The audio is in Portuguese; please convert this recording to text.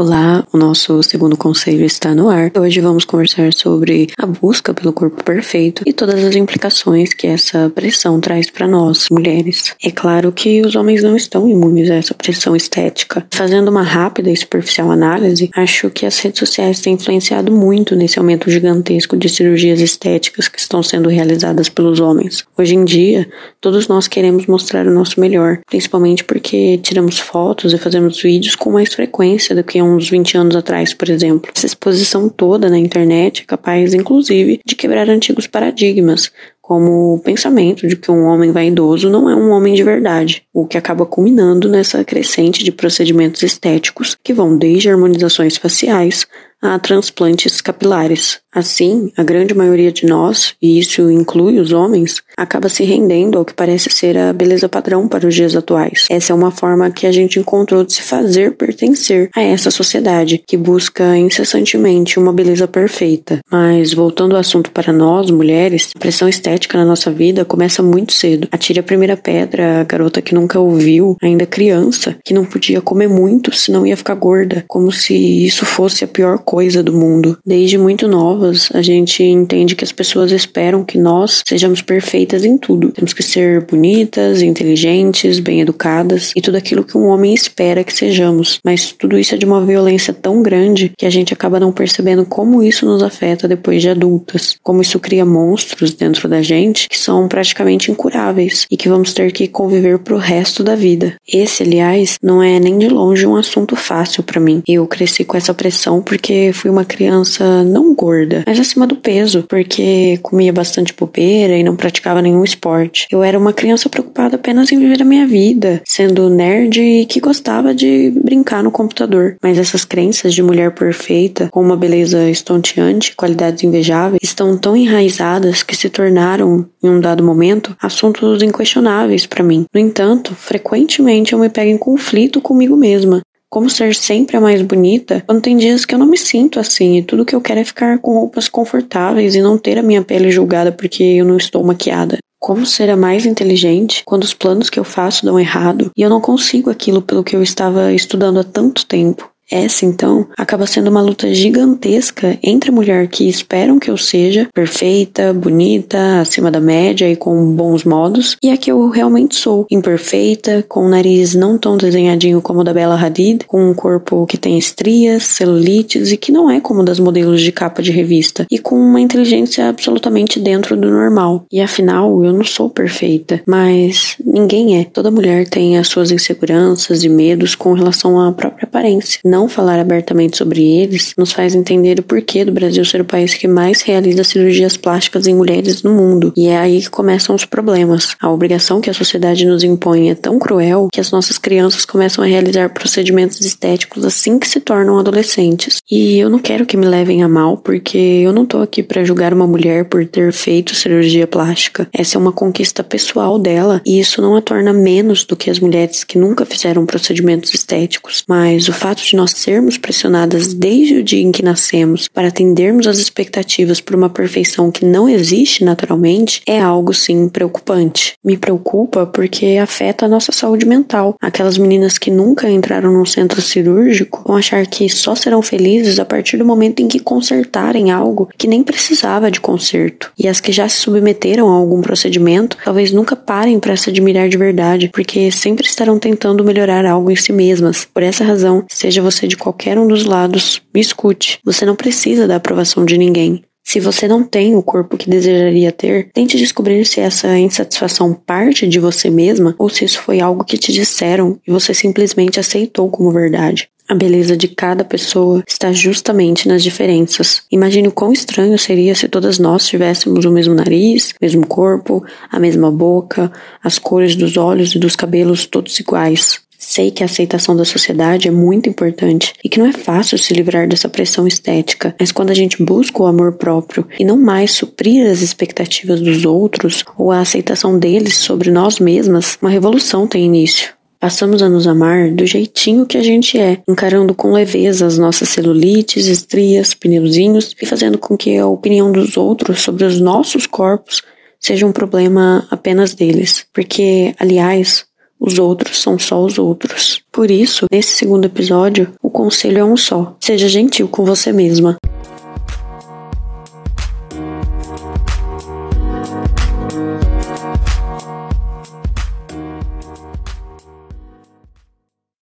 Olá, o nosso segundo conselho está no ar. Hoje vamos conversar sobre a busca pelo corpo perfeito e todas as implicações que essa pressão traz para nós, mulheres. É claro que os homens não estão imunes a essa pressão estética. Fazendo uma rápida e superficial análise, acho que as redes sociais têm influenciado muito nesse aumento gigantesco de cirurgias estéticas que estão sendo realizadas pelos homens. Hoje em dia, todos nós queremos mostrar o nosso melhor, principalmente porque tiramos fotos e fazemos vídeos com mais frequência do que uns 20 anos atrás, por exemplo. Essa exposição toda na internet é capaz, inclusive, de quebrar antigos paradigmas, como o pensamento de que um homem vaidoso não é um homem de verdade, o que acaba culminando nessa crescente de procedimentos estéticos que vão desde harmonizações faciais a transplantes capilares. Assim, a grande maioria de nós, e isso inclui os homens, acaba se rendendo ao que parece ser a beleza padrão para os dias atuais. Essa é uma forma que a gente encontrou de se fazer pertencer a essa sociedade que busca incessantemente uma beleza perfeita. Mas voltando ao assunto para nós, mulheres, a pressão estética na nossa vida começa muito cedo. Atire a primeira pedra, a garota que nunca ouviu, ainda criança, que não podia comer muito, senão ia ficar gorda, como se isso fosse a pior coisa do mundo. Desde muito a gente entende que as pessoas esperam que nós sejamos perfeitas em tudo. Temos que ser bonitas, inteligentes, bem educadas e tudo aquilo que um homem espera que sejamos. Mas tudo isso é de uma violência tão grande que a gente acaba não percebendo como isso nos afeta depois de adultas. Como isso cria monstros dentro da gente que são praticamente incuráveis e que vamos ter que conviver pro resto da vida. Esse, aliás, não é nem de longe um assunto fácil para mim. Eu cresci com essa pressão porque fui uma criança não gorda, mas acima do peso, porque comia bastante bobeira e não praticava nenhum esporte. Eu era uma criança preocupada apenas em viver a minha vida, sendo nerd e que gostava de brincar no computador. Mas essas crenças de mulher perfeita, com uma beleza estonteante, qualidades invejáveis, estão tão enraizadas que se tornaram, em um dado momento, assuntos inquestionáveis para mim. No entanto, frequentemente eu me pego em conflito comigo mesma, como ser sempre a mais bonita quando tem dias que eu não me sinto assim e tudo que eu quero é ficar com roupas confortáveis e não ter a minha pele julgada porque eu não estou maquiada. Como ser a mais inteligente quando os planos que eu faço dão errado e eu não consigo aquilo pelo que eu estava estudando há tanto tempo? Essa, então, acaba sendo uma luta gigantesca entre a mulher que esperam que eu seja perfeita, bonita, acima da média e com bons modos, e a que eu realmente sou, imperfeita, com o nariz não tão desenhadinho como o da Bella Hadid, com um corpo que tem estrias, celulites e que não é como das modelos de capa de revista, e com uma inteligência absolutamente dentro do normal. E afinal, eu não sou perfeita, mas ninguém é. Toda mulher tem as suas inseguranças e medos com relação à própria aparência. Não não falar abertamente sobre eles nos faz entender o porquê do Brasil ser o país que mais realiza cirurgias plásticas em mulheres no mundo. E é aí que começam os problemas. A obrigação que a sociedade nos impõe é tão cruel que as nossas crianças começam a realizar procedimentos estéticos assim que se tornam adolescentes. E eu não quero que me levem a mal, porque eu não tô aqui para julgar uma mulher por ter feito cirurgia plástica. Essa é uma conquista pessoal dela e isso não a torna menos do que as mulheres que nunca fizeram procedimentos estéticos. Mas o fato de nós nós sermos pressionadas desde o dia em que nascemos para atendermos às expectativas por uma perfeição que não existe naturalmente é algo sim preocupante. Me preocupa porque afeta a nossa saúde mental. Aquelas meninas que nunca entraram num centro cirúrgico vão achar que só serão felizes a partir do momento em que consertarem algo que nem precisava de conserto. E as que já se submeteram a algum procedimento talvez nunca parem para se admirar de verdade, porque sempre estarão tentando melhorar algo em si mesmas. Por essa razão, seja você você de qualquer um dos lados, me escute. Você não precisa da aprovação de ninguém. Se você não tem o corpo que desejaria ter, tente descobrir se essa insatisfação parte de você mesma ou se isso foi algo que te disseram e você simplesmente aceitou como verdade. A beleza de cada pessoa está justamente nas diferenças. Imagine o quão estranho seria se todas nós tivéssemos o mesmo nariz, mesmo corpo, a mesma boca, as cores dos olhos e dos cabelos todos iguais. Sei que a aceitação da sociedade é muito importante e que não é fácil se livrar dessa pressão estética, mas quando a gente busca o amor próprio e não mais suprir as expectativas dos outros ou a aceitação deles sobre nós mesmas, uma revolução tem início. Passamos a nos amar do jeitinho que a gente é, encarando com leveza as nossas celulites, estrias, pneuzinhos e fazendo com que a opinião dos outros sobre os nossos corpos seja um problema apenas deles. Porque, aliás, Os outros são só os outros. Por isso, nesse segundo episódio, o conselho é um só: seja gentil com você mesma.